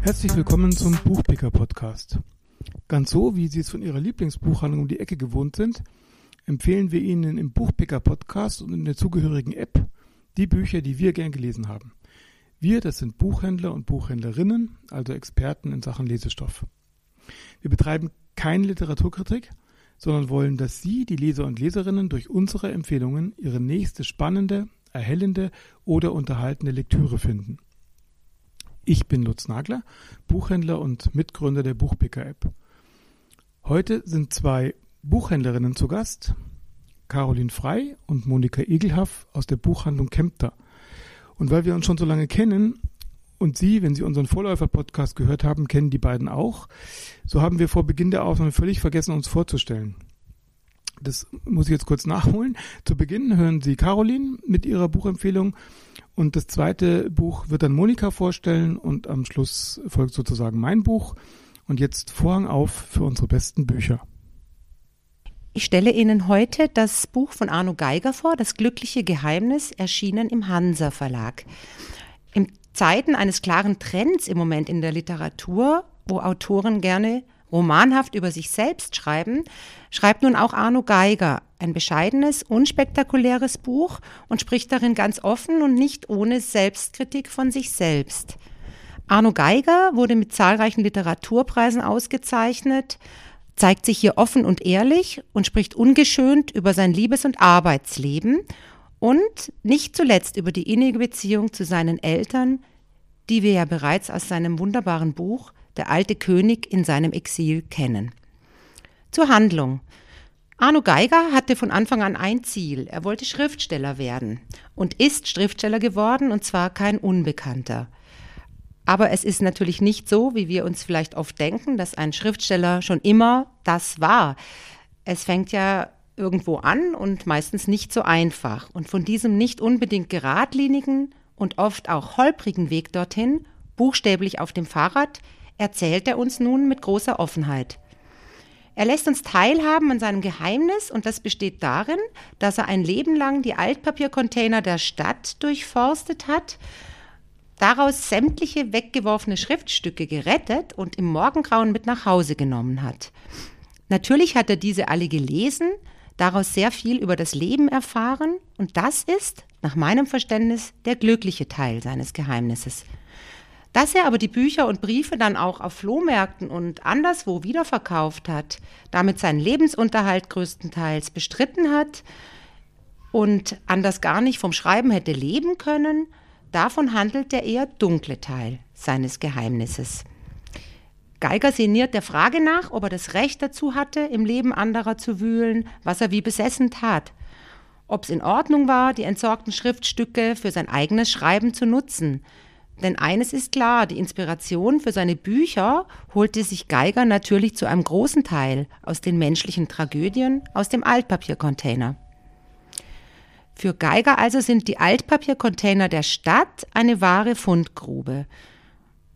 Herzlich willkommen zum Buchpicker Podcast. Ganz so, wie Sie es von Ihrer Lieblingsbuchhandlung um die Ecke gewohnt sind, empfehlen wir Ihnen im Buchpicker Podcast und in der zugehörigen App die Bücher, die wir gern gelesen haben. Wir, das sind Buchhändler und Buchhändlerinnen, also Experten in Sachen Lesestoff. Wir betreiben keine Literaturkritik, sondern wollen, dass Sie, die Leser und Leserinnen, durch unsere Empfehlungen Ihre nächste spannende, erhellende oder unterhaltende Lektüre finden. Ich bin Lutz Nagler, Buchhändler und Mitgründer der Buchpicker-App. Heute sind zwei Buchhändlerinnen zu Gast, Caroline Frei und Monika Egelhaff aus der Buchhandlung Kempter. Und weil wir uns schon so lange kennen und Sie, wenn Sie unseren Vorläufer-Podcast gehört haben, kennen die beiden auch, so haben wir vor Beginn der Aufnahme völlig vergessen, uns vorzustellen. Das muss ich jetzt kurz nachholen. Zu Beginn hören Sie Caroline mit ihrer Buchempfehlung und das zweite Buch wird dann Monika vorstellen und am Schluss folgt sozusagen mein Buch. Und jetzt Vorhang auf für unsere besten Bücher. Ich stelle Ihnen heute das Buch von Arno Geiger vor, Das glückliche Geheimnis, erschienen im Hansa Verlag. In Zeiten eines klaren Trends im Moment in der Literatur, wo Autoren gerne romanhaft über sich selbst schreiben, schreibt nun auch Arno Geiger ein bescheidenes, unspektakuläres Buch und spricht darin ganz offen und nicht ohne Selbstkritik von sich selbst. Arno Geiger wurde mit zahlreichen Literaturpreisen ausgezeichnet, zeigt sich hier offen und ehrlich und spricht ungeschönt über sein Liebes- und Arbeitsleben und nicht zuletzt über die innige Beziehung zu seinen Eltern, die wir ja bereits aus seinem wunderbaren Buch Der alte König in seinem Exil kennen. Zur Handlung. Arno Geiger hatte von Anfang an ein Ziel. Er wollte Schriftsteller werden und ist Schriftsteller geworden und zwar kein Unbekannter. Aber es ist natürlich nicht so, wie wir uns vielleicht oft denken, dass ein Schriftsteller schon immer das war. Es fängt ja irgendwo an und meistens nicht so einfach. Und von diesem nicht unbedingt geradlinigen und oft auch holprigen Weg dorthin, buchstäblich auf dem Fahrrad, erzählt er uns nun mit großer Offenheit. Er lässt uns teilhaben an seinem Geheimnis und das besteht darin, dass er ein Leben lang die Altpapiercontainer der Stadt durchforstet hat, daraus sämtliche weggeworfene Schriftstücke gerettet und im Morgengrauen mit nach Hause genommen hat. Natürlich hat er diese alle gelesen, daraus sehr viel über das Leben erfahren und das ist, nach meinem Verständnis, der glückliche Teil seines Geheimnisses. Dass er aber die Bücher und Briefe dann auch auf Flohmärkten und anderswo wiederverkauft hat, damit seinen Lebensunterhalt größtenteils bestritten hat und anders gar nicht vom Schreiben hätte leben können, davon handelt der eher dunkle Teil seines Geheimnisses. Geiger sinniert der Frage nach, ob er das Recht dazu hatte, im Leben anderer zu wühlen, was er wie besessen tat. Ob es in Ordnung war, die entsorgten Schriftstücke für sein eigenes Schreiben zu nutzen. Denn eines ist klar, die Inspiration für seine Bücher holte sich Geiger natürlich zu einem großen Teil aus den menschlichen Tragödien aus dem Altpapiercontainer. Für Geiger also sind die Altpapiercontainer der Stadt eine wahre Fundgrube.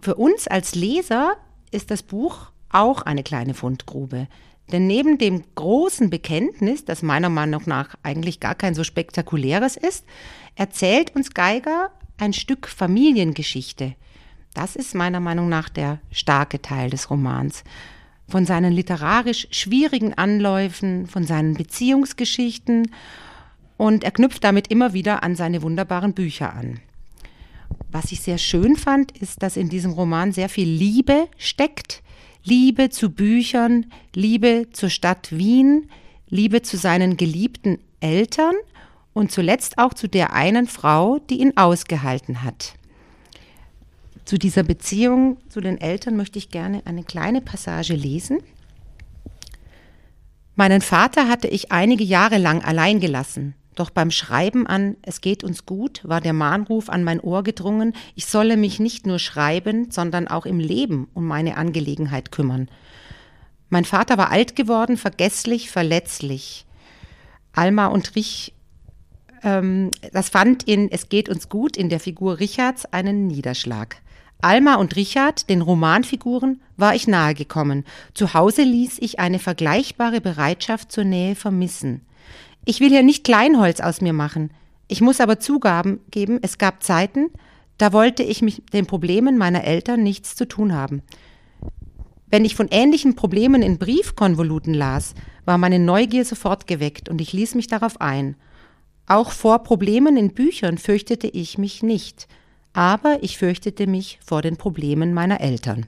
Für uns als Leser ist das Buch auch eine kleine Fundgrube. Denn neben dem großen Bekenntnis, das meiner Meinung nach eigentlich gar kein so spektakuläres ist, erzählt uns Geiger ein Stück Familiengeschichte. Das ist meiner Meinung nach der starke Teil des Romans. Von seinen literarisch schwierigen Anläufen, von seinen Beziehungsgeschichten und er knüpft damit immer wieder an seine wunderbaren Bücher an. Was ich sehr schön fand, ist, dass in diesem Roman sehr viel Liebe steckt. Liebe zu Büchern, Liebe zur Stadt Wien, Liebe zu seinen geliebten Eltern und zuletzt auch zu der einen Frau, die ihn ausgehalten hat. Zu dieser Beziehung zu den Eltern möchte ich gerne eine kleine Passage lesen. Meinen Vater hatte ich einige Jahre lang allein gelassen. Doch beim Schreiben an Es geht uns gut war der Mahnruf an mein Ohr gedrungen, ich solle mich nicht nur schreiben, sondern auch im Leben um meine Angelegenheit kümmern. Mein Vater war alt geworden, vergesslich, verletzlich. Alma und Rich, ähm, das fand in Es geht uns gut in der Figur Richards einen Niederschlag. Alma und Richard, den Romanfiguren, war ich nahegekommen. Zu Hause ließ ich eine vergleichbare Bereitschaft zur Nähe vermissen. Ich will hier nicht Kleinholz aus mir machen. Ich muss aber zugeben, es gab Zeiten, da wollte ich mit den Problemen meiner Eltern nichts zu tun haben. Wenn ich von ähnlichen Problemen in Briefkonvoluten las, war meine Neugier sofort geweckt und ich ließ mich darauf ein. Auch vor Problemen in Büchern fürchtete ich mich nicht, aber ich fürchtete mich vor den Problemen meiner Eltern.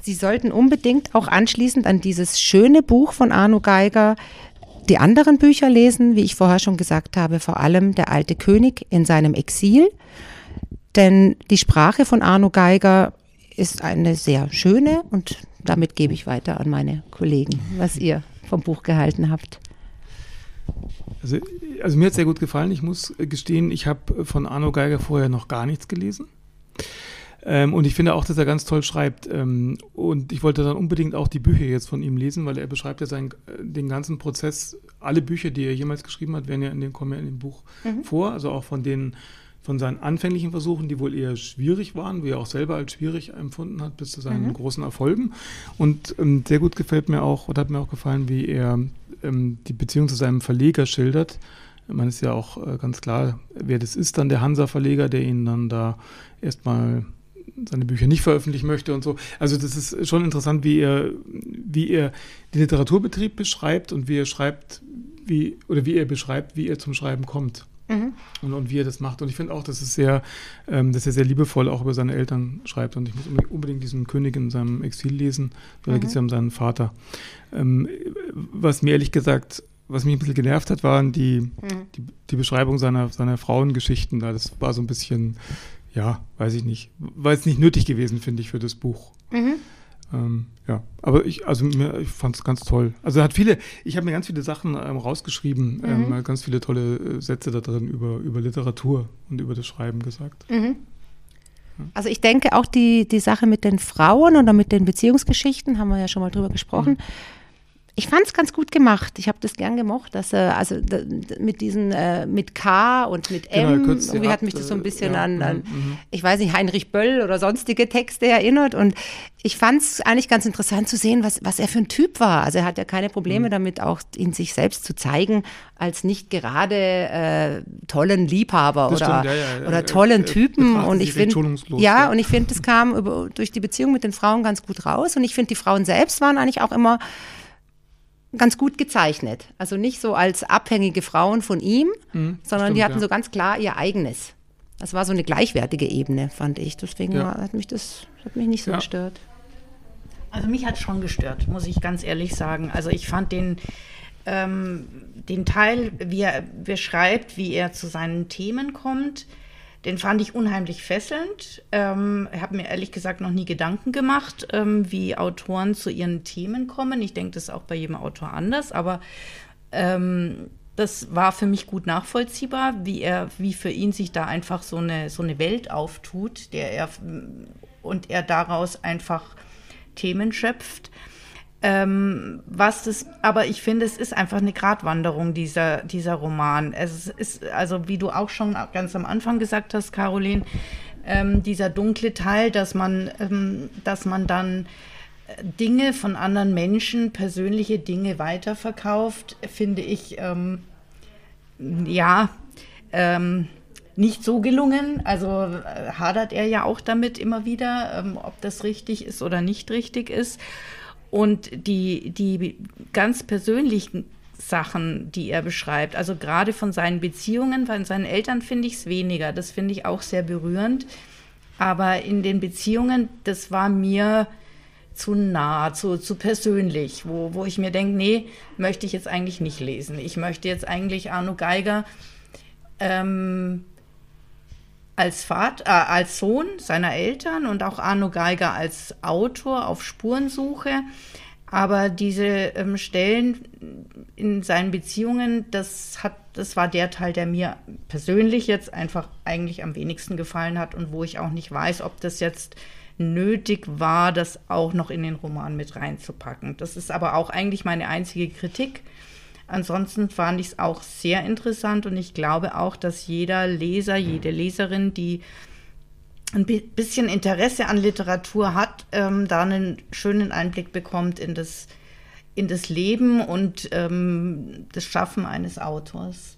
Sie sollten unbedingt auch anschließend an dieses schöne Buch von Arno Geiger die anderen Bücher lesen, wie ich vorher schon gesagt habe, vor allem Der alte König in seinem Exil denn die Sprache von Arno Geiger ist eine sehr schöne und damit gebe ich weiter an meine Kollegen, was ihr vom Buch gehalten habt. Also, also mir hat es sehr gut gefallen. Ich muss gestehen, ich habe von Arno Geiger vorher noch gar nichts gelesen. Ähm, und ich finde auch, dass er ganz toll schreibt. Ähm, und ich wollte dann unbedingt auch die Bücher jetzt von ihm lesen, weil er beschreibt ja seinen, den ganzen Prozess. Alle Bücher, die er jemals geschrieben hat, werden ja in dem, kommen ja in dem Buch mhm. vor. Also auch von den von seinen anfänglichen Versuchen, die wohl eher schwierig waren, wie er auch selber als schwierig empfunden hat, bis zu seinen mhm. großen Erfolgen. Und ähm, sehr gut gefällt mir auch, oder hat mir auch gefallen, wie er ähm, die Beziehung zu seinem Verleger schildert. Man ist ja auch äh, ganz klar, wer das ist, dann der Hansa-Verleger, der ihn dann da erstmal seine Bücher nicht veröffentlichen möchte und so. Also das ist schon interessant, wie er, wie er den Literaturbetrieb beschreibt und wie er schreibt, wie, oder wie er beschreibt, wie er zum Schreiben kommt. Mhm. Und, und, wie er das macht. Und ich finde auch, dass es sehr, ähm, dass er sehr liebevoll auch über seine Eltern schreibt. Und ich muss unbedingt diesen König in seinem Exil lesen, weil mhm. da geht es ja um seinen Vater. Ähm, was mir ehrlich gesagt, was mich ein bisschen genervt hat, waren die, mhm. die, die, Beschreibung seiner, seiner Frauengeschichten. Das war so ein bisschen, ja, weiß ich nicht, war jetzt nicht nötig gewesen, finde ich, für das Buch. Mhm. Ähm, ja, aber ich, also mir, ich fand es ganz toll. Also er hat viele, ich habe mir ganz viele Sachen ähm, rausgeschrieben, mhm. ähm, ganz viele tolle äh, Sätze da drin über, über Literatur und über das Schreiben gesagt. Mhm. Also ich denke auch die, die Sache mit den Frauen oder mit den Beziehungsgeschichten, haben wir ja schon mal drüber gesprochen, mhm ich fand es ganz gut gemacht. Ich habe das gern gemocht, dass er, also da, mit diesen, äh, mit K und mit M, genau, irgendwie hat mich das so ein bisschen ja, an, an mhm. ich weiß nicht, Heinrich Böll oder sonstige Texte erinnert. Und ich fand es eigentlich ganz interessant zu sehen, was, was er für ein Typ war. Also er hat ja keine Probleme mhm. damit, auch in sich selbst zu zeigen, als nicht gerade äh, tollen Liebhaber das oder, stimmt, ja, ja, oder tollen Typen. Und ich finde, ja, und ich finde, das kam über, durch die Beziehung mit den Frauen ganz gut raus. Und ich finde, die Frauen selbst waren eigentlich auch immer ganz gut gezeichnet. Also nicht so als abhängige Frauen von ihm, mhm, sondern stimmt, die hatten ja. so ganz klar ihr eigenes. Das war so eine gleichwertige Ebene, fand ich. Deswegen ja. hat mich das hat mich nicht so ja. gestört. Also mich hat es schon gestört, muss ich ganz ehrlich sagen. Also ich fand den, ähm, den Teil, wie er beschreibt, wie er zu seinen Themen kommt, den fand ich unheimlich fesselnd. Ähm, habe mir ehrlich gesagt noch nie Gedanken gemacht, ähm, wie Autoren zu ihren Themen kommen. Ich denke, das ist auch bei jedem Autor anders, aber ähm, das war für mich gut nachvollziehbar, wie er, wie für ihn sich da einfach so eine, so eine Welt auftut, der er und er daraus einfach Themen schöpft. Ähm, was das, aber ich finde, es ist einfach eine Gratwanderung, dieser, dieser Roman. Es ist, also wie du auch schon ganz am Anfang gesagt hast, Caroline, ähm, dieser dunkle Teil, dass man, ähm, dass man dann äh, Dinge von anderen Menschen, persönliche Dinge weiterverkauft, finde ich, ähm, ja, ähm, nicht so gelungen. Also äh, hadert er ja auch damit immer wieder, ähm, ob das richtig ist oder nicht richtig ist. Und die, die ganz persönlichen Sachen, die er beschreibt, also gerade von seinen Beziehungen, von seinen Eltern finde ich es weniger. Das finde ich auch sehr berührend. Aber in den Beziehungen, das war mir zu nah, zu, zu persönlich, wo, wo ich mir denke, nee, möchte ich jetzt eigentlich nicht lesen. Ich möchte jetzt eigentlich Arno Geiger ähm, als, Vater, äh, als Sohn seiner Eltern und auch Arno Geiger als Autor auf Spurensuche. Aber diese ähm, Stellen in seinen Beziehungen, das hat, das war der Teil, der mir persönlich jetzt einfach eigentlich am wenigsten gefallen hat und wo ich auch nicht weiß, ob das jetzt nötig war, das auch noch in den Roman mit reinzupacken. Das ist aber auch eigentlich meine einzige Kritik Ansonsten fand ich es auch sehr interessant und ich glaube auch, dass jeder Leser, jede Leserin, die ein bisschen Interesse an Literatur hat, ähm, da einen schönen Einblick bekommt in das, in das Leben und ähm, das Schaffen eines Autors.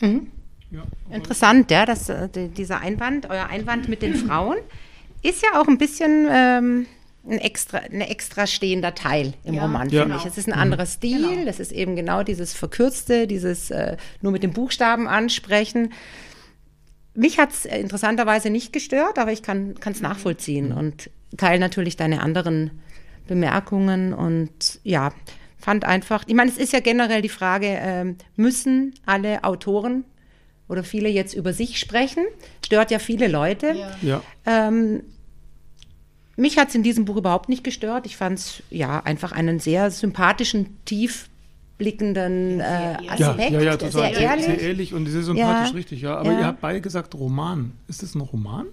Mhm. Ja. Interessant, ja, dass, äh, dieser Einwand, euer Einwand mit den Frauen, ist ja auch ein bisschen ähm, ein extra, ein extra stehender Teil im ja, Roman, ja. finde ich. Es ist ein anderer Stil, genau. es ist eben genau dieses Verkürzte, dieses äh, nur mit den Buchstaben ansprechen. Mich hat es interessanterweise nicht gestört, aber ich kann es nachvollziehen mhm. und teile natürlich deine anderen Bemerkungen und ja, fand einfach, ich meine, es ist ja generell die Frage, äh, müssen alle Autoren oder viele jetzt über sich sprechen? Stört ja viele Leute. Ja. Ähm, mich hat es in diesem Buch überhaupt nicht gestört. Ich fand es ja einfach einen sehr sympathischen, tiefblickenden äh, Aspekt. Ja, ja, ja, total. Sehr ehrlich. Sehr ehrlich und sehr sympathisch, ja. richtig, ja. Aber ihr habt beide gesagt Roman. Ist das ein Roman?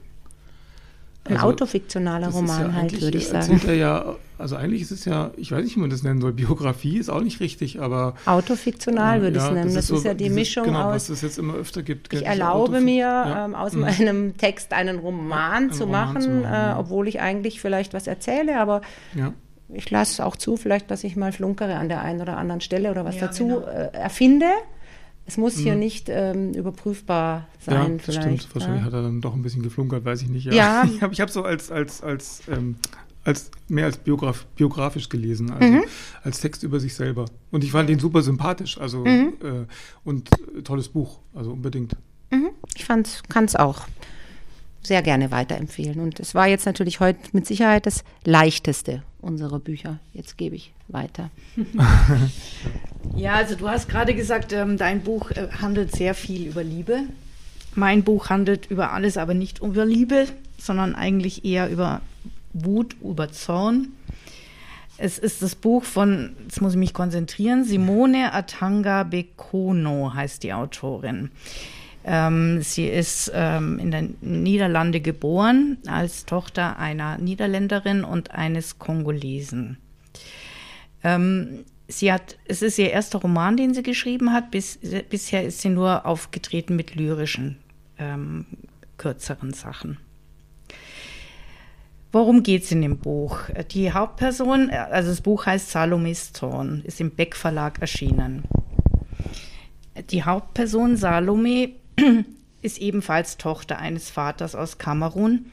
Ein also, autofiktionaler Roman ja halt, würde ich sagen. Er ja, also eigentlich ist es ja, ich weiß nicht, wie man das nennen soll, Biografie ist auch nicht richtig, aber... Autofiktional äh, würde ich es nennen. Das, das ist, so, ist, ja die dieses, Mischung genau, aus... was es jetzt immer öfter gibt. Ich erlaube Autofik mir, ja. ähm, aus mhm. meinem Text einen Roman, ja, zu, einen machen, zu, machen, äh, obwohl ich eigentlich vielleicht was erzähle, aber... Ich lasse auch zu, vielleicht, dass ich mal flunkere an der einen oder anderen Stelle oder was dazu genau. äh, erfinde. Es muss hier mhm. nicht ähm, überprüfbar sein. Ja, das vielleicht, stimmt. Wahrscheinlich ja. hat er dann doch ein bisschen geflunkert, weiß ich nicht. Ja, ja. ich habe ich hab so als, als, als, ähm, als mehr als biograf, biografisch gelesen, also mhm. als Text über sich selber. Und ich fand ihn super sympathisch, also mhm. äh, und äh, tolles Buch, also unbedingt. Mhm. Ich kann es auch sehr gerne weiterempfehlen. Und es war jetzt natürlich heute mit Sicherheit das leichteste unserer Bücher. Jetzt gebe ich weiter. ja, also du hast gerade gesagt, ähm, dein Buch äh, handelt sehr viel über Liebe. Mein Buch handelt über alles, aber nicht über Liebe, sondern eigentlich eher über Wut, über Zorn. Es ist das Buch von, jetzt muss ich mich konzentrieren, Simone Atanga Bekono heißt die Autorin. Ähm, sie ist ähm, in den Niederlande geboren als Tochter einer Niederländerin und eines Kongolesen. Ähm, sie hat, es ist ihr erster Roman, den sie geschrieben hat. Bis, bisher ist sie nur aufgetreten mit lyrischen, ähm, kürzeren Sachen. Worum geht es in dem Buch? Die Hauptperson, also das Buch heißt Salomes Zorn, ist im Beck Verlag erschienen. Die Hauptperson Salome ist ebenfalls Tochter eines Vaters aus Kamerun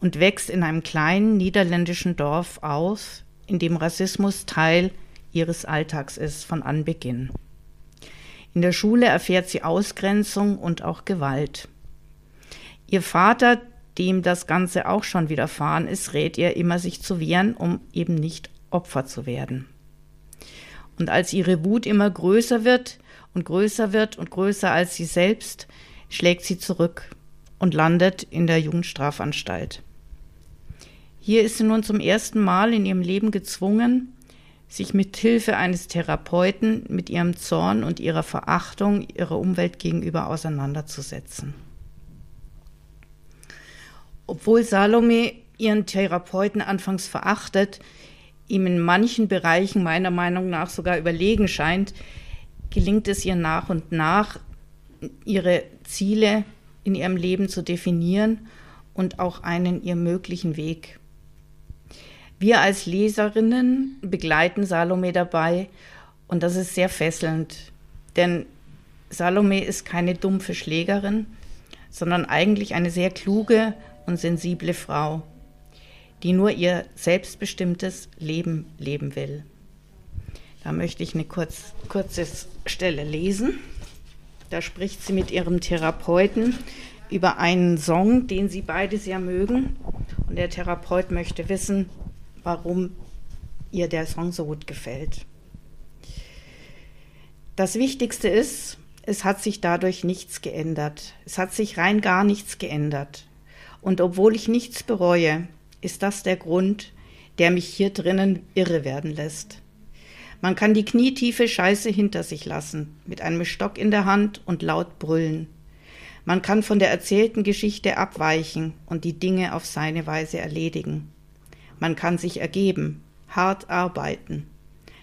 und wächst in einem kleinen niederländischen Dorf aus, in dem Rassismus Teil ihres Alltags ist von Anbeginn. In der Schule erfährt sie Ausgrenzung und auch Gewalt. Ihr Vater, dem das Ganze auch schon widerfahren ist, rät ihr immer, sich zu wehren, um eben nicht Opfer zu werden. Und als ihre Wut immer größer wird, und größer wird und größer als sie selbst, schlägt sie zurück und landet in der Jugendstrafanstalt. Hier ist sie nun zum ersten Mal in ihrem Leben gezwungen, sich mit Hilfe eines Therapeuten mit ihrem Zorn und ihrer Verachtung ihrer Umwelt gegenüber auseinanderzusetzen. Obwohl Salome ihren Therapeuten anfangs verachtet, ihm in manchen Bereichen meiner Meinung nach sogar überlegen scheint, gelingt es ihr nach und nach, ihre Ziele in ihrem Leben zu definieren und auch einen ihr möglichen Weg. Wir als Leserinnen begleiten Salome dabei und das ist sehr fesselnd, denn Salome ist keine dumpfe Schlägerin, sondern eigentlich eine sehr kluge und sensible Frau, die nur ihr selbstbestimmtes Leben leben will. Da möchte ich eine kurz, kurze Stelle lesen. Da spricht sie mit ihrem Therapeuten über einen Song, den sie beide sehr mögen. Und der Therapeut möchte wissen, warum ihr der Song so gut gefällt. Das Wichtigste ist, es hat sich dadurch nichts geändert. Es hat sich rein gar nichts geändert. Und obwohl ich nichts bereue, ist das der Grund, der mich hier drinnen irre werden lässt. Man kann die knietiefe Scheiße hinter sich lassen, mit einem Stock in der Hand und laut brüllen. Man kann von der erzählten Geschichte abweichen und die Dinge auf seine Weise erledigen. Man kann sich ergeben, hart arbeiten,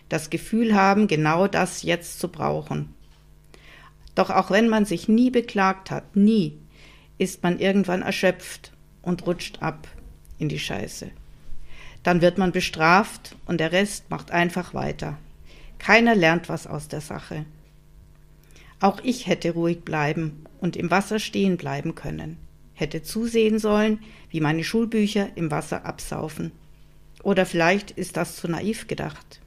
das Gefühl haben, genau das jetzt zu brauchen. Doch auch wenn man sich nie beklagt hat, nie, ist man irgendwann erschöpft und rutscht ab in die Scheiße. Dann wird man bestraft und der Rest macht einfach weiter. Keiner lernt was aus der Sache. Auch ich hätte ruhig bleiben und im Wasser stehen bleiben können, hätte zusehen sollen, wie meine Schulbücher im Wasser absaufen. Oder vielleicht ist das zu naiv gedacht.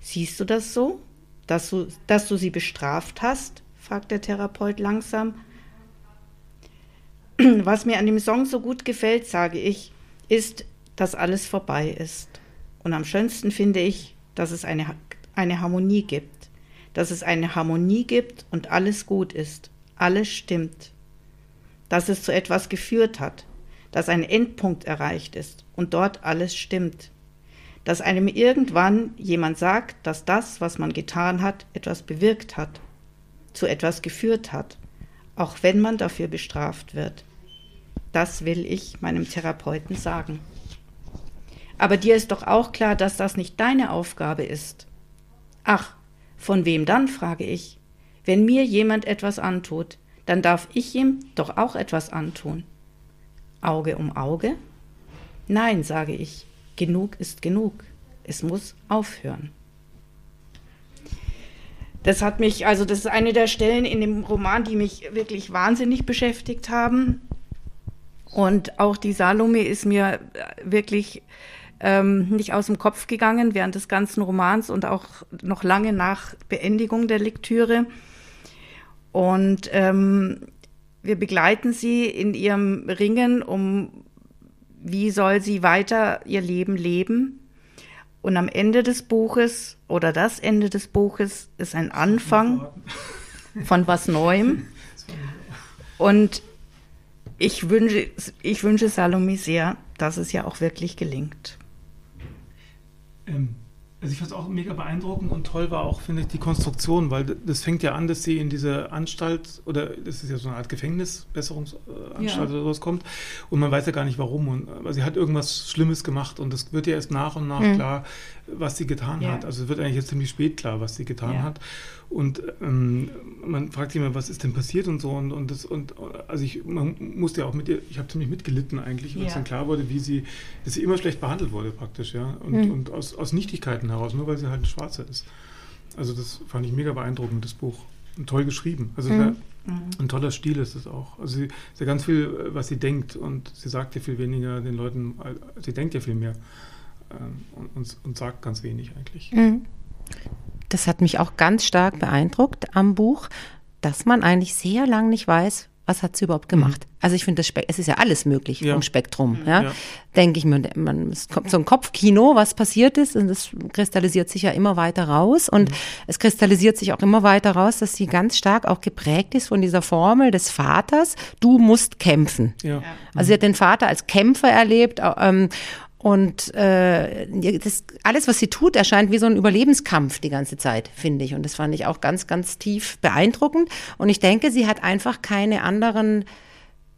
Siehst du das so, dass du, dass du sie bestraft hast? fragt der Therapeut langsam. Was mir an dem Song so gut gefällt, sage ich, ist, dass alles vorbei ist. Und am schönsten finde ich, dass es eine, eine Harmonie gibt. Dass es eine Harmonie gibt und alles gut ist. Alles stimmt. Dass es zu etwas geführt hat. Dass ein Endpunkt erreicht ist und dort alles stimmt. Dass einem irgendwann jemand sagt, dass das, was man getan hat, etwas bewirkt hat, zu etwas geführt hat, auch wenn man dafür bestraft wird. Das will ich meinem Therapeuten sagen. Aber dir ist doch auch klar, dass das nicht deine Aufgabe ist. Ach, von wem dann, frage ich. Wenn mir jemand etwas antut, dann darf ich ihm doch auch etwas antun. Auge um Auge? Nein, sage ich, genug ist genug. Es muss aufhören. Das hat mich, also das ist eine der Stellen in dem Roman, die mich wirklich wahnsinnig beschäftigt haben. Und auch die Salome ist mir wirklich ähm, nicht aus dem Kopf gegangen während des ganzen Romans und auch noch lange nach Beendigung der Lektüre. Und ähm, wir begleiten sie in ihrem Ringen um, wie soll sie weiter ihr Leben leben. Und am Ende des Buches oder das Ende des Buches ist ein Anfang von was Neuem. Und ich wünsche, ich wünsche Salome sehr, dass es ja auch wirklich gelingt. Ähm, also ich fand es auch mega beeindruckend und toll war auch, finde ich, die Konstruktion, weil das fängt ja an, dass sie in diese Anstalt oder das ist ja so eine Art Gefängnisbesserungsanstalt ja. oder sowas kommt und man weiß ja gar nicht warum. Und, aber sie hat irgendwas Schlimmes gemacht und es wird ja erst nach und nach mhm. klar, was sie getan ja. hat. Also es wird eigentlich jetzt ziemlich spät klar, was sie getan ja. hat. Und ähm, man fragt sich immer, was ist denn passiert und so. Und, und, das, und also ich man musste ja auch mit ihr, ich habe ziemlich mitgelitten eigentlich, als ja. dann klar wurde, wie sie, dass sie immer schlecht behandelt wurde praktisch, ja. Und, mhm. und aus, aus Nichtigkeiten heraus, nur weil sie halt eine Schwarze ist. Also das fand ich mega beeindruckend, das Buch. Und toll geschrieben. Also mhm. ein toller Stil ist es auch. Also sie ist ja ganz viel, was sie denkt und sie sagt ja viel weniger den Leuten, sie denkt ja viel mehr ähm, und, und, und, sagt ganz wenig eigentlich. Mhm das hat mich auch ganz stark beeindruckt am Buch, dass man eigentlich sehr lang nicht weiß, was hat sie überhaupt gemacht. Mhm. Also ich finde, es ist ja alles möglich ja. vom Spektrum. Ja? ja. Denke ich mir, man, es kommt so ein Kopfkino, was passiert ist, und das kristallisiert sich ja immer weiter raus. Und mhm. es kristallisiert sich auch immer weiter raus, dass sie ganz stark auch geprägt ist von dieser Formel des Vaters, du musst kämpfen. Ja. Also sie hat den Vater als Kämpfer erlebt. Ähm, und äh, das, alles, was sie tut, erscheint wie so ein Überlebenskampf die ganze Zeit, finde ich. Und das fand ich auch ganz, ganz tief beeindruckend. Und ich denke, sie hat einfach keine anderen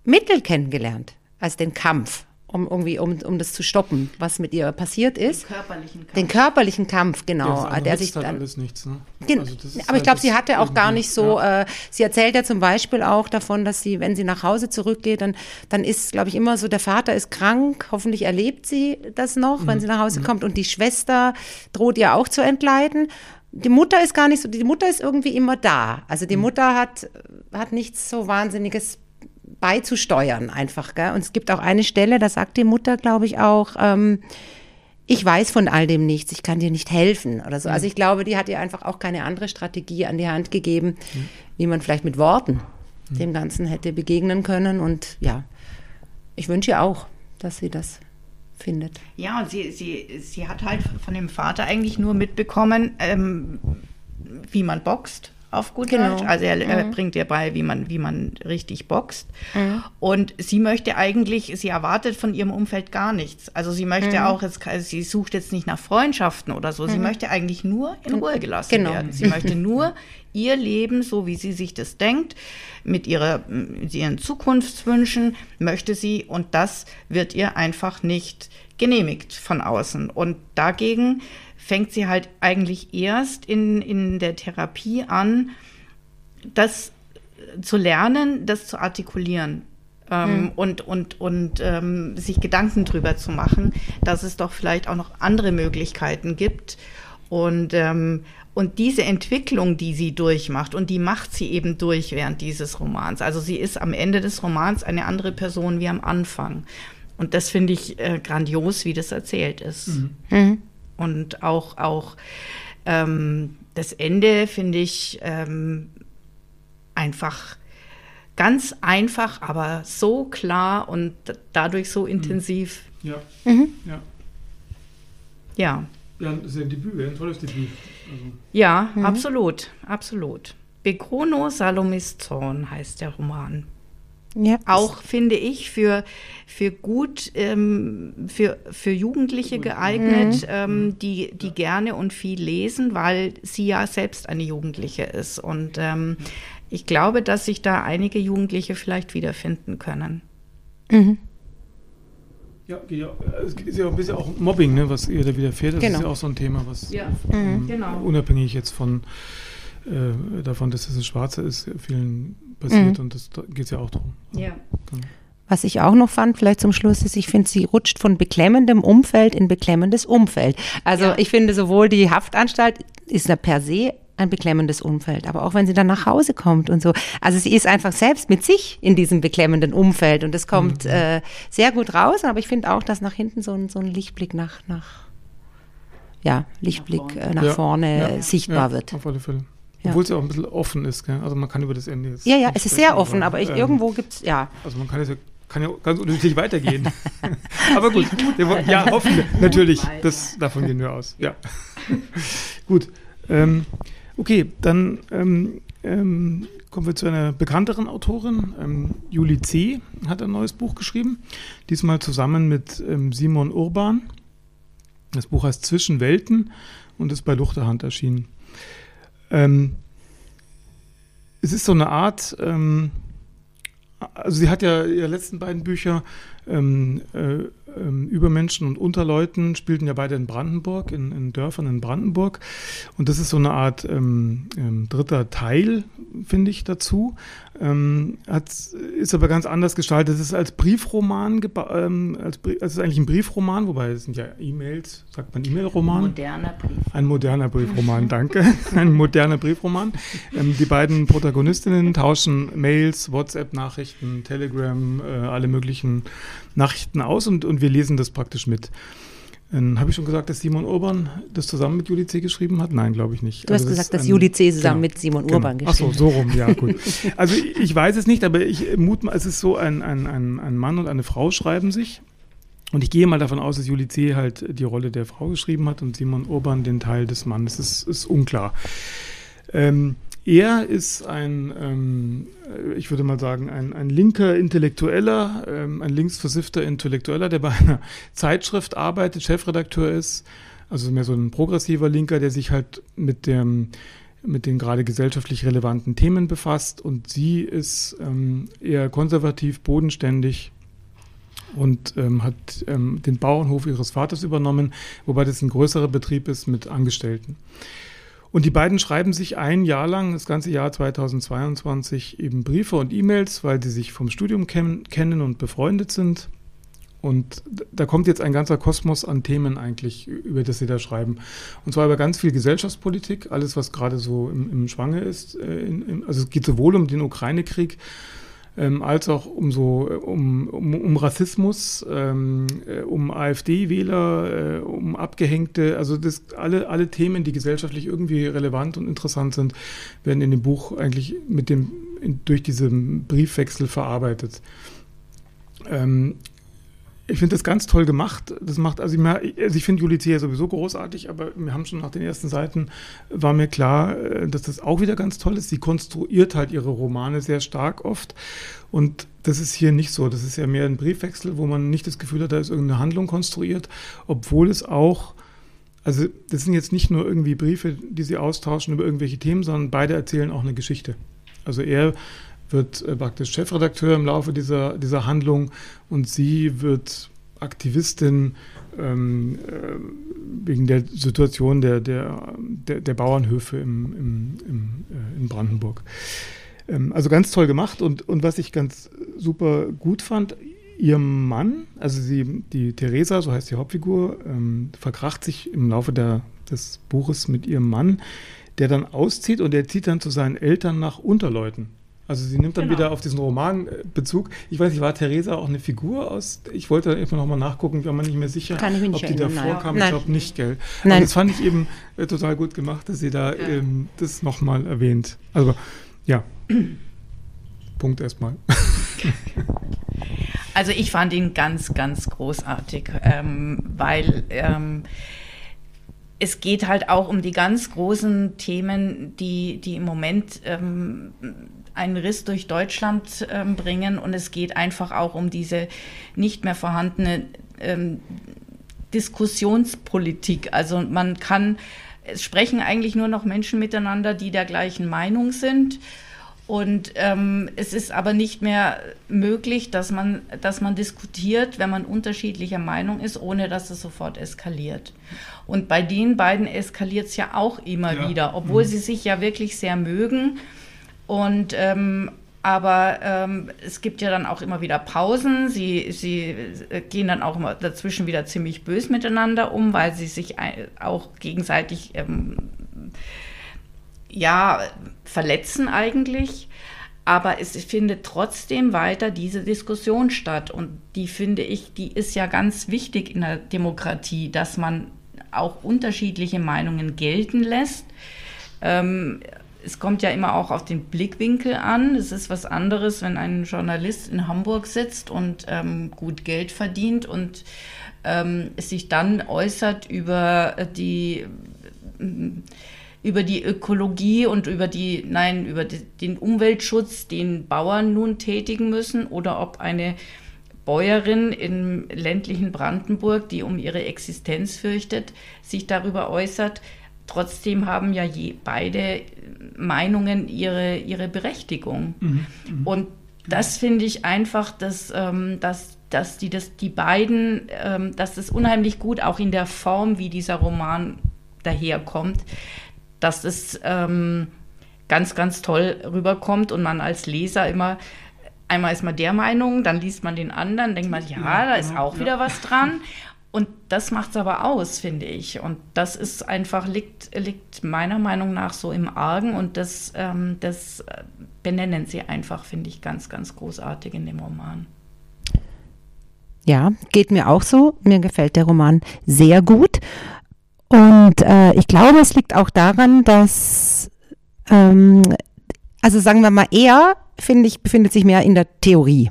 Mittel kennengelernt als den Kampf um irgendwie um, um das zu stoppen, was mit ihr passiert ist. Den körperlichen Kampf. Den körperlichen Kampf, genau. Ja, der sich halt dann, alles nichts, ne? also aber ich halt glaube, sie hatte auch gar nicht so, ja. äh, sie erzählt ja zum Beispiel auch davon, dass sie, wenn sie nach Hause zurückgeht, dann, dann ist, glaube ich, immer so, der Vater ist krank, hoffentlich erlebt sie das noch, mhm. wenn sie nach Hause mhm. kommt und die Schwester droht ihr auch zu entleiden. Die Mutter ist gar nicht so, die Mutter ist irgendwie immer da. Also die mhm. Mutter hat, hat nichts so Wahnsinniges beizusteuern einfach. Gell? Und es gibt auch eine Stelle, da sagt die Mutter, glaube ich, auch, ähm, ich weiß von all dem nichts, ich kann dir nicht helfen oder so. Also ich glaube, die hat ihr einfach auch keine andere Strategie an die Hand gegeben, mhm. wie man vielleicht mit Worten mhm. dem Ganzen hätte begegnen können. Und ja, ich wünsche ihr auch, dass sie das findet. Ja, und sie, sie, sie hat halt von dem Vater eigentlich nur mitbekommen, ähm, wie man boxt auf gut genau. Deutsch. Also er mhm. bringt ihr bei, wie man, wie man richtig boxt. Mhm. Und sie möchte eigentlich, sie erwartet von ihrem Umfeld gar nichts. Also sie möchte mhm. auch, jetzt, sie sucht jetzt nicht nach Freundschaften oder so. Sie mhm. möchte eigentlich nur in Ruhe gelassen genau. werden. Sie möchte nur ihr Leben, so wie sie sich das denkt, mit, ihrer, mit ihren Zukunftswünschen möchte sie und das wird ihr einfach nicht genehmigt von außen. Und dagegen fängt sie halt eigentlich erst in, in der Therapie an, das zu lernen, das zu artikulieren, ähm, mhm. und, und, und ähm, sich Gedanken drüber zu machen, dass es doch vielleicht auch noch andere Möglichkeiten gibt. Und, ähm, und diese Entwicklung, die sie durchmacht, und die macht sie eben durch während dieses Romans. Also sie ist am Ende des Romans eine andere Person wie am Anfang. Und das finde ich äh, grandios, wie das erzählt ist. Mhm. Mhm. Und auch, auch ähm, das Ende finde ich ähm, einfach ganz einfach, aber so klar und dadurch so mhm. intensiv. Ja. Mhm. Ja. Ja. Ja, das ist ein Debüt, ein tolles Debüt. Also. Ja, mhm. absolut, absolut. Begrono Salomis Zorn heißt der Roman. Ja. Auch finde ich für, für gut, ähm, für, für Jugendliche geeignet, mhm. ähm, die, die gerne und viel lesen, weil sie ja selbst eine Jugendliche ist. Und ähm, ich glaube, dass sich da einige Jugendliche vielleicht wiederfinden können. Mhm. Ja, ja, es ist ja ein bisschen auch Mobbing, ne, was ihr da widerfährt. Das genau. ist ja auch so ein Thema, was ja. ähm, mhm. genau. unabhängig jetzt von äh, davon, dass es ein Schwarzer ist, vielen passiert mhm. und das, da geht es ja auch darum. Ja. Genau. Was ich auch noch fand, vielleicht zum Schluss, ist, ich finde, sie rutscht von beklemmendem Umfeld in beklemmendes Umfeld. Also ja. ich finde sowohl die Haftanstalt ist ja per se ein beklemmendes Umfeld, aber auch wenn sie dann nach Hause kommt und so. Also sie ist einfach selbst mit sich in diesem beklemmenden Umfeld und das kommt mhm. äh, sehr gut raus, aber ich finde auch, dass nach hinten so ein, so ein Lichtblick nach, nach ja, Lichtblick nach vorne, äh, nach ja. vorne ja. sichtbar wird. Auf alle Fälle. Ja. Obwohl es ja auch ein bisschen offen ist, gell? Also man kann über das Ende jetzt. Ja, ja, es ist sehr offen, aber ich, ähm, irgendwo gibt es, ja. Also man kann es ja kann ja ganz unterschiedlich weitergehen. aber gut, ja, hoffen wir, natürlich. Das, davon gehen wir aus. Ja. gut. Ähm, okay, dann ähm, ähm, kommen wir zu einer bekannteren Autorin. Ähm, Julie C. hat ein neues Buch geschrieben. Diesmal zusammen mit ähm, Simon Urban. Das Buch heißt Zwischen Welten und ist bei Luchterhand erschienen. Ähm, es ist so eine Art, ähm, also sie hat ja ihre letzten beiden Bücher ähm, äh, Übermenschen und Unterleuten spielten ja beide in Brandenburg, in, in Dörfern in Brandenburg. Und das ist so eine Art ähm, ähm, dritter Teil, finde ich, dazu. Ähm, hat, ist aber ganz anders gestaltet. Es ist als Briefroman, ähm, als, es ist eigentlich ein Briefroman, wobei es sind ja E-Mails, sagt man E-Mail-Roman? Ein moderner Brief. Ein moderner Briefroman, danke. ein moderner Briefroman. Ähm, die beiden Protagonistinnen tauschen Mails, WhatsApp-Nachrichten, Telegram, äh, alle möglichen Nachrichten aus und, und wir lesen das praktisch mit. Ähm, Habe ich schon gesagt, dass Simon Urban das zusammen mit Juli C. geschrieben hat? Nein, glaube ich nicht. Du also hast gesagt, dass Juli C. zusammen genau, mit Simon genau. Urban geschrieben hat. Achso, so rum, ja, gut. Also ich, ich weiß es nicht, aber ich mut, es ist so, ein, ein, ein, ein Mann und eine Frau schreiben sich. Und ich gehe mal davon aus, dass Juli C. halt die Rolle der Frau geschrieben hat und Simon Urban den Teil des Mannes. Das ist, ist unklar. Ähm, er ist ein, ähm, ich würde mal sagen, ein, ein linker Intellektueller, ähm, ein linksversiffter Intellektueller, der bei einer Zeitschrift arbeitet, Chefredakteur ist, also mehr so ein progressiver Linker, der sich halt mit dem mit den gerade gesellschaftlich relevanten Themen befasst und sie ist ähm, eher konservativ, bodenständig und ähm, hat ähm, den Bauernhof ihres Vaters übernommen, wobei das ein größerer Betrieb ist mit Angestellten. Und die beiden schreiben sich ein Jahr lang, das ganze Jahr 2022, eben Briefe und E-Mails, weil sie sich vom Studium ken kennen und befreundet sind. Und da kommt jetzt ein ganzer Kosmos an Themen eigentlich, über das sie da schreiben. Und zwar über ganz viel Gesellschaftspolitik, alles, was gerade so im, im Schwange ist. Äh, in, in, also es geht sowohl um den Ukraine-Krieg, ähm, als auch um so um, um, um Rassismus, ähm, äh, um AfD-Wähler, äh, um Abgehängte, also das, alle, alle Themen, die gesellschaftlich irgendwie relevant und interessant sind, werden in dem Buch eigentlich mit dem, in, durch diesen Briefwechsel verarbeitet. Ähm, ich finde das ganz toll gemacht. Das macht, also ich, also ich finde Juli ja sowieso großartig, aber wir haben schon nach den ersten Seiten, war mir klar, äh, dass das auch wieder ganz toll ist. Sie konstruiert halt ihre Romane sehr stark oft. Und das ist hier nicht so. Das ist ja mehr ein Briefwechsel, wo man nicht das Gefühl hat, da ist irgendeine Handlung konstruiert, obwohl es auch, also das sind jetzt nicht nur irgendwie Briefe, die sie austauschen über irgendwelche Themen, sondern beide erzählen auch eine Geschichte. Also er wird äh, praktisch Chefredakteur im Laufe dieser, dieser Handlung und sie wird Aktivistin ähm, äh, wegen der Situation der, der, der, der Bauernhöfe im, im, im, äh, in Brandenburg. Ähm, also ganz toll gemacht und, und was ich ganz super gut fand, ihr Mann, also sie, die Theresa, so heißt die Hauptfigur, ähm, verkracht sich im Laufe der, des Buches mit ihrem Mann, der dann auszieht und der zieht dann zu seinen Eltern nach Unterleuten. Also sie nimmt dann genau. wieder auf diesen Roman äh, Bezug. Ich weiß nicht, war Theresa auch eine Figur aus? Ich wollte einfach nochmal nachgucken, ich war mir nicht mehr sicher, ob die da vorkam. Ich glaube nicht, gell? Nein. Aber das fand ich eben äh, total gut gemacht, dass sie da ja. ähm, das nochmal erwähnt. Also ja, Punkt erstmal. Also ich fand ihn ganz, ganz großartig, ähm, weil ähm, es geht halt auch um die ganz großen Themen, die, die im Moment ähm, einen Riss durch Deutschland ähm, bringen. Und es geht einfach auch um diese nicht mehr vorhandene ähm, Diskussionspolitik. Also man kann, es sprechen eigentlich nur noch Menschen miteinander, die der gleichen Meinung sind. Und ähm, es ist aber nicht mehr möglich, dass man, dass man diskutiert, wenn man unterschiedlicher Meinung ist, ohne dass es sofort eskaliert. Und bei den beiden eskaliert es ja auch immer ja. wieder, obwohl mhm. sie sich ja wirklich sehr mögen. Und ähm, aber ähm, es gibt ja dann auch immer wieder Pausen. Sie, sie äh, gehen dann auch immer dazwischen wieder ziemlich bös miteinander um, weil sie sich auch gegenseitig ähm, ja, verletzen eigentlich. Aber es findet trotzdem weiter diese Diskussion statt. Und die finde ich, die ist ja ganz wichtig in der Demokratie, dass man auch unterschiedliche Meinungen gelten lässt. Ähm, es kommt ja immer auch auf den Blickwinkel an. Es ist was anderes, wenn ein Journalist in Hamburg sitzt und ähm, gut Geld verdient und ähm, sich dann äußert über die über die Ökologie und über die, nein, über die, den Umweltschutz, den Bauern nun tätigen müssen oder ob eine Bäuerin im ländlichen Brandenburg, die um ihre Existenz fürchtet, sich darüber äußert. Trotzdem haben ja je, beide Meinungen ihre, ihre Berechtigung. Mhm. Mhm. Und das finde ich einfach, dass, ähm, dass, dass die, dass die beiden, ähm, dass das unheimlich gut auch in der Form, wie dieser Roman daherkommt, dass es ähm, ganz, ganz toll rüberkommt und man als Leser immer, einmal ist man der Meinung, dann liest man den anderen, denkt man, ja, da ist auch wieder was dran. Und das macht es aber aus, finde ich. Und das ist einfach, liegt, liegt meiner Meinung nach so im Argen und das, ähm, das benennen sie einfach, finde ich, ganz, ganz großartig in dem Roman. Ja, geht mir auch so. Mir gefällt der Roman sehr gut. Und äh, ich glaube, es liegt auch daran, dass, ähm, also sagen wir mal, er, finde ich, befindet sich mehr in der Theorie.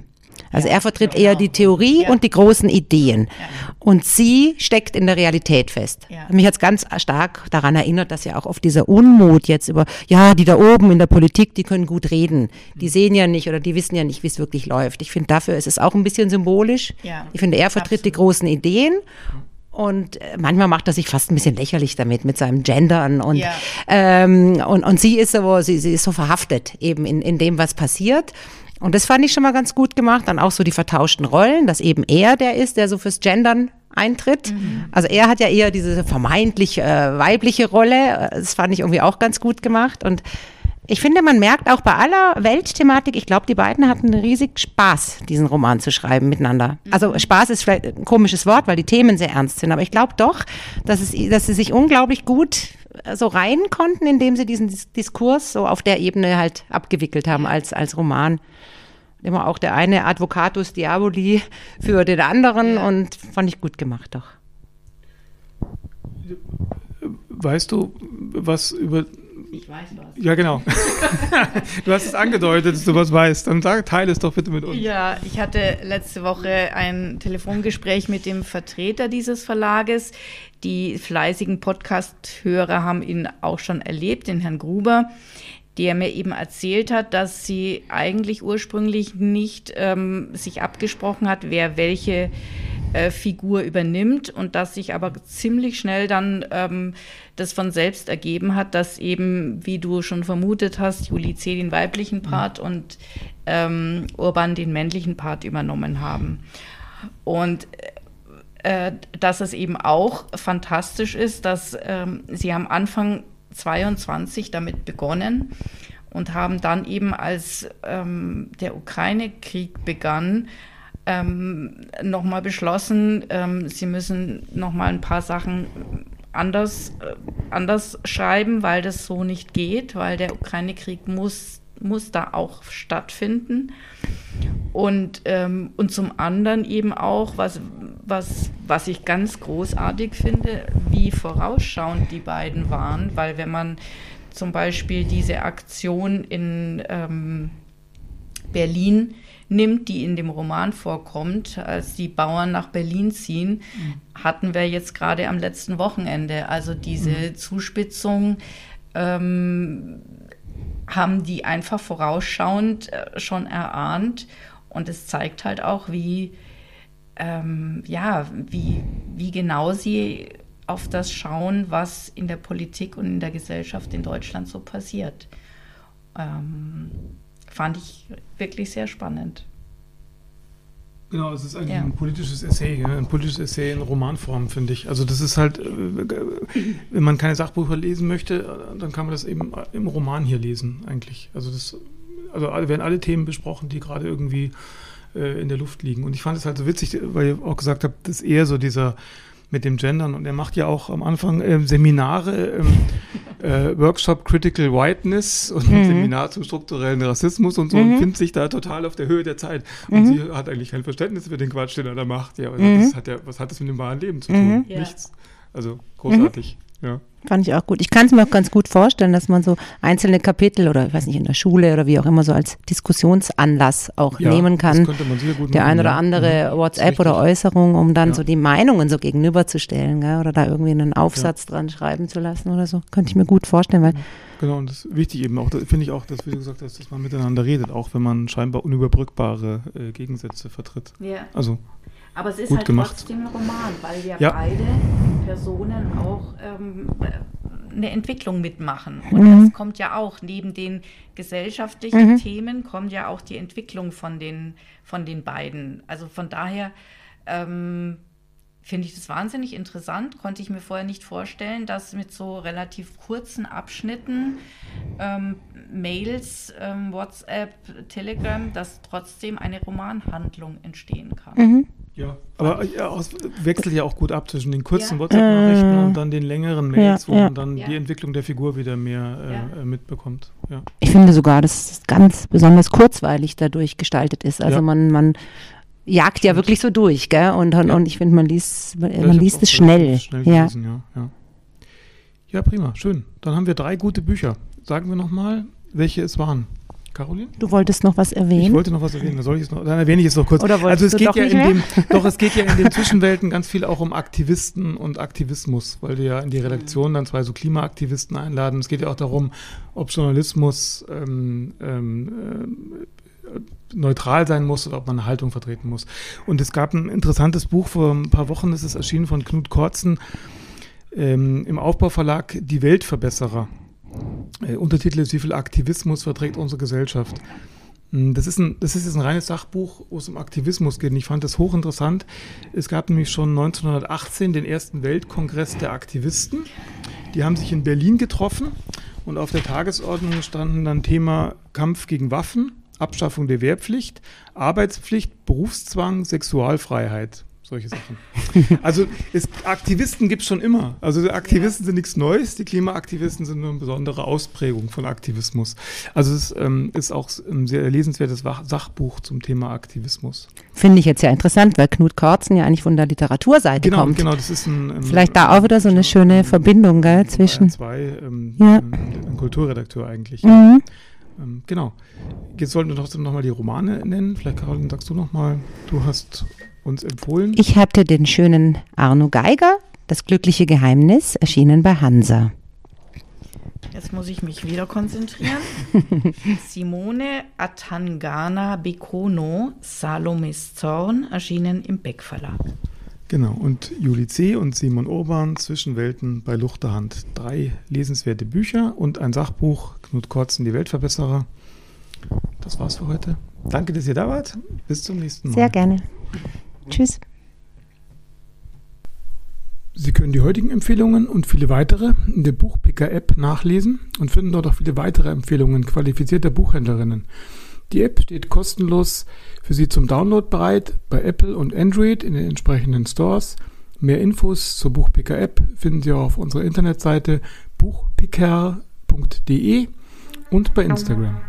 Also ja, er vertritt genau. eher die Theorie ja. und die großen Ideen. Ja. Und sie steckt in der Realität fest. Mich hat es ganz stark daran erinnert, dass ja auch oft dieser Unmut jetzt über, ja, die da oben in der Politik, die können gut reden. Die mhm. sehen ja nicht oder die wissen ja nicht, wie es wirklich läuft. Ich finde, dafür ist es auch ein bisschen symbolisch. Ich finde, er vertritt Absolut. die großen Ideen und äh, manchmal macht er sich fast ein bisschen lächerlich damit, mit seinem Gendern. Und, ja. ähm, und, und sie ist so, sie, sie ist so verhaftet eben in, in dem, was passiert. Und das fand ich schon mal ganz gut gemacht. Dann auch so die vertauschten Rollen, dass eben er der ist, der so fürs Gendern eintritt. Mhm. Also er hat ja eher diese vermeintlich äh, weibliche Rolle. Das fand ich irgendwie auch ganz gut gemacht. Und ich finde, man merkt auch bei aller Weltthematik, ich glaube, die beiden hatten riesig Spaß, diesen Roman zu schreiben miteinander. Also mhm. Spaß ist vielleicht ein komisches Wort, weil die Themen sehr ernst sind, aber ich glaube doch, dass, es, dass sie sich unglaublich gut äh, so rein konnten, indem sie diesen Diskurs so auf der Ebene halt abgewickelt haben als, als Roman. Immer auch der eine Advocatus Diaboli für den anderen und fand ich gut gemacht doch. Weißt du, was über ich weiß was. Ja, genau. du hast es angedeutet, dass du was weißt. Dann sag, teile es doch bitte mit uns. Ja, ich hatte letzte Woche ein Telefongespräch mit dem Vertreter dieses Verlages. Die fleißigen Podcast-Hörer haben ihn auch schon erlebt, den Herrn Gruber der mir eben erzählt hat, dass sie eigentlich ursprünglich nicht ähm, sich abgesprochen hat, wer welche äh, Figur übernimmt und dass sich aber ziemlich schnell dann ähm, das von selbst ergeben hat, dass eben, wie du schon vermutet hast, Juli C. den weiblichen Part mhm. und ähm, Urban den männlichen Part übernommen haben. Und äh, dass es eben auch fantastisch ist, dass ähm, sie am Anfang 22 damit begonnen und haben dann eben, als ähm, der Ukraine-Krieg begann, ähm, nochmal beschlossen, ähm, sie müssen nochmal ein paar Sachen anders, äh, anders schreiben, weil das so nicht geht, weil der Ukraine-Krieg muss, muss da auch stattfinden. Und, ähm, und zum anderen eben auch, was, was, was ich ganz großartig finde, wie vorausschauend die beiden waren, weil wenn man zum Beispiel diese Aktion in ähm, Berlin nimmt, die in dem Roman vorkommt, als die Bauern nach Berlin ziehen, mhm. hatten wir jetzt gerade am letzten Wochenende. Also diese mhm. Zuspitzung ähm, haben die einfach vorausschauend äh, schon erahnt. Und es zeigt halt auch, wie, ähm, ja, wie, wie genau sie auf das schauen, was in der Politik und in der Gesellschaft in Deutschland so passiert. Ähm, fand ich wirklich sehr spannend. Genau, es ist eigentlich ja. ein politisches Essay, ein politisches Essay in Romanform, finde ich. Also das ist halt, äh, wenn man keine Sachbücher lesen möchte, dann kann man das eben im Roman hier lesen, eigentlich. Also das, also werden alle Themen besprochen, die gerade irgendwie äh, in der Luft liegen. Und ich fand es halt so witzig, weil ihr auch gesagt habt, dass eher so dieser mit dem Gendern und er macht ja auch am Anfang äh, Seminare, äh, äh, Workshop Critical Whiteness und mhm. Seminar zum strukturellen Rassismus und so mhm. und findet sich da total auf der Höhe der Zeit. Und mhm. sie hat eigentlich kein Verständnis für den Quatsch, den er da macht. Ja, also das hat ja, was hat das mit dem wahren Leben zu tun? Mhm. Nichts. Also großartig. Ja. Fand ich auch gut. Ich kann es mir auch ganz gut vorstellen, dass man so einzelne Kapitel oder ich weiß nicht, in der Schule oder wie auch immer so als Diskussionsanlass auch ja, nehmen kann. Das könnte man sehr gut der ein oder andere mhm. WhatsApp oder Äußerung, um dann ja. so die Meinungen so gegenüberzustellen, gell? oder da irgendwie einen Aufsatz ja. dran schreiben zu lassen oder so. Könnte ich mir gut vorstellen, weil Genau, und das ist wichtig eben auch, finde ich auch, dass, wie du gesagt hast, dass man miteinander redet, auch wenn man scheinbar unüberbrückbare äh, Gegensätze vertritt. Ja. Also aber es ist Gut halt gemacht. trotzdem ein Roman, weil ja, ja. beide Personen auch ähm, eine Entwicklung mitmachen. Und mhm. das kommt ja auch, neben den gesellschaftlichen mhm. Themen, kommt ja auch die Entwicklung von den, von den beiden. Also von daher ähm, finde ich das wahnsinnig interessant. Konnte ich mir vorher nicht vorstellen, dass mit so relativ kurzen Abschnitten ähm, Mails, ähm, WhatsApp, Telegram, dass trotzdem eine Romanhandlung entstehen kann. Mhm. Ja, aber ja, es wechselt ja auch gut ab zwischen den kurzen ja. WhatsApp-Nachrichten äh, und dann den längeren Mails, ja, wo man dann die Entwicklung der Figur wieder mehr äh, äh mitbekommt. Ich finde sogar, dass es ganz besonders kurzweilig dadurch gestaltet ist. Also man, man jagt ja wirklich so durch, gell? Und, und, und ich finde, man liest, man, man liest es schnell. schnell ja. Gelesen, ja, ja. ja, prima, schön. Dann haben wir drei gute Bücher. Sagen wir nochmal, welche es waren. Caroline? Du wolltest noch was erwähnen? Ich wollte noch was erwähnen, dann, soll ich es noch, dann erwähne ich es noch kurz. Oder also es geht ja in dem, doch es geht ja in den Zwischenwelten ganz viel auch um Aktivisten und Aktivismus, weil wir ja in die Redaktion dann zwei so Klimaaktivisten einladen. Es geht ja auch darum, ob Journalismus ähm, ähm, äh, neutral sein muss oder ob man eine Haltung vertreten muss. Und es gab ein interessantes Buch vor ein paar Wochen, ist erschienen von Knut Kortzen ähm, im Aufbauverlag Die Weltverbesserer. Äh, Untertitel ist, wie viel Aktivismus verträgt unsere Gesellschaft? Hm, das ist, ein, das ist jetzt ein reines Sachbuch, wo es um Aktivismus geht. Ich fand das hochinteressant. Es gab nämlich schon 1918 den ersten Weltkongress der Aktivisten. Die haben sich in Berlin getroffen und auf der Tagesordnung standen dann Thema Kampf gegen Waffen, Abschaffung der Wehrpflicht, Arbeitspflicht, Berufszwang, Sexualfreiheit solche Sachen. Also es, Aktivisten gibt es schon immer. Also Aktivisten ja. sind nichts Neues, die Klimaaktivisten sind nur eine besondere Ausprägung von Aktivismus. Also es ähm, ist auch ein sehr lesenswertes Sachbuch zum Thema Aktivismus. Finde ich jetzt ja interessant, weil Knut Kortzen ja eigentlich von der Literaturseite genau, kommt. Genau, das ist ein, ein Vielleicht da auch wieder so eine schöne Verbindung gell, zwischen. Zwei, ähm, ja. ein, ein, Kulturredakteur eigentlich. Mhm. Ähm, genau. Jetzt sollten wir trotzdem nochmal die Romane nennen. Vielleicht, Caroline, sagst du nochmal, du hast uns empfohlen? Ich hatte den schönen Arno Geiger, Das glückliche Geheimnis, erschienen bei Hansa. Jetzt muss ich mich wieder konzentrieren. Simone Atangana Bekono, Salomis Zorn, erschienen im Beck Verlag. Genau, und Juli C. und Simon Urban, Zwischenwelten bei Luchterhand. Drei lesenswerte Bücher und ein Sachbuch, Knut Kortzen, die Weltverbesserer. Das war's für heute. Danke, dass ihr da wart. Bis zum nächsten Mal. Sehr gerne. Tschüss. Sie können die heutigen Empfehlungen und viele weitere in der Buchpicker-App nachlesen und finden dort auch viele weitere Empfehlungen qualifizierter Buchhändlerinnen. Die App steht kostenlos für Sie zum Download bereit bei Apple und Android in den entsprechenden Stores. Mehr Infos zur Buchpicker-App finden Sie auch auf unserer Internetseite buchpicker.de und bei Instagram.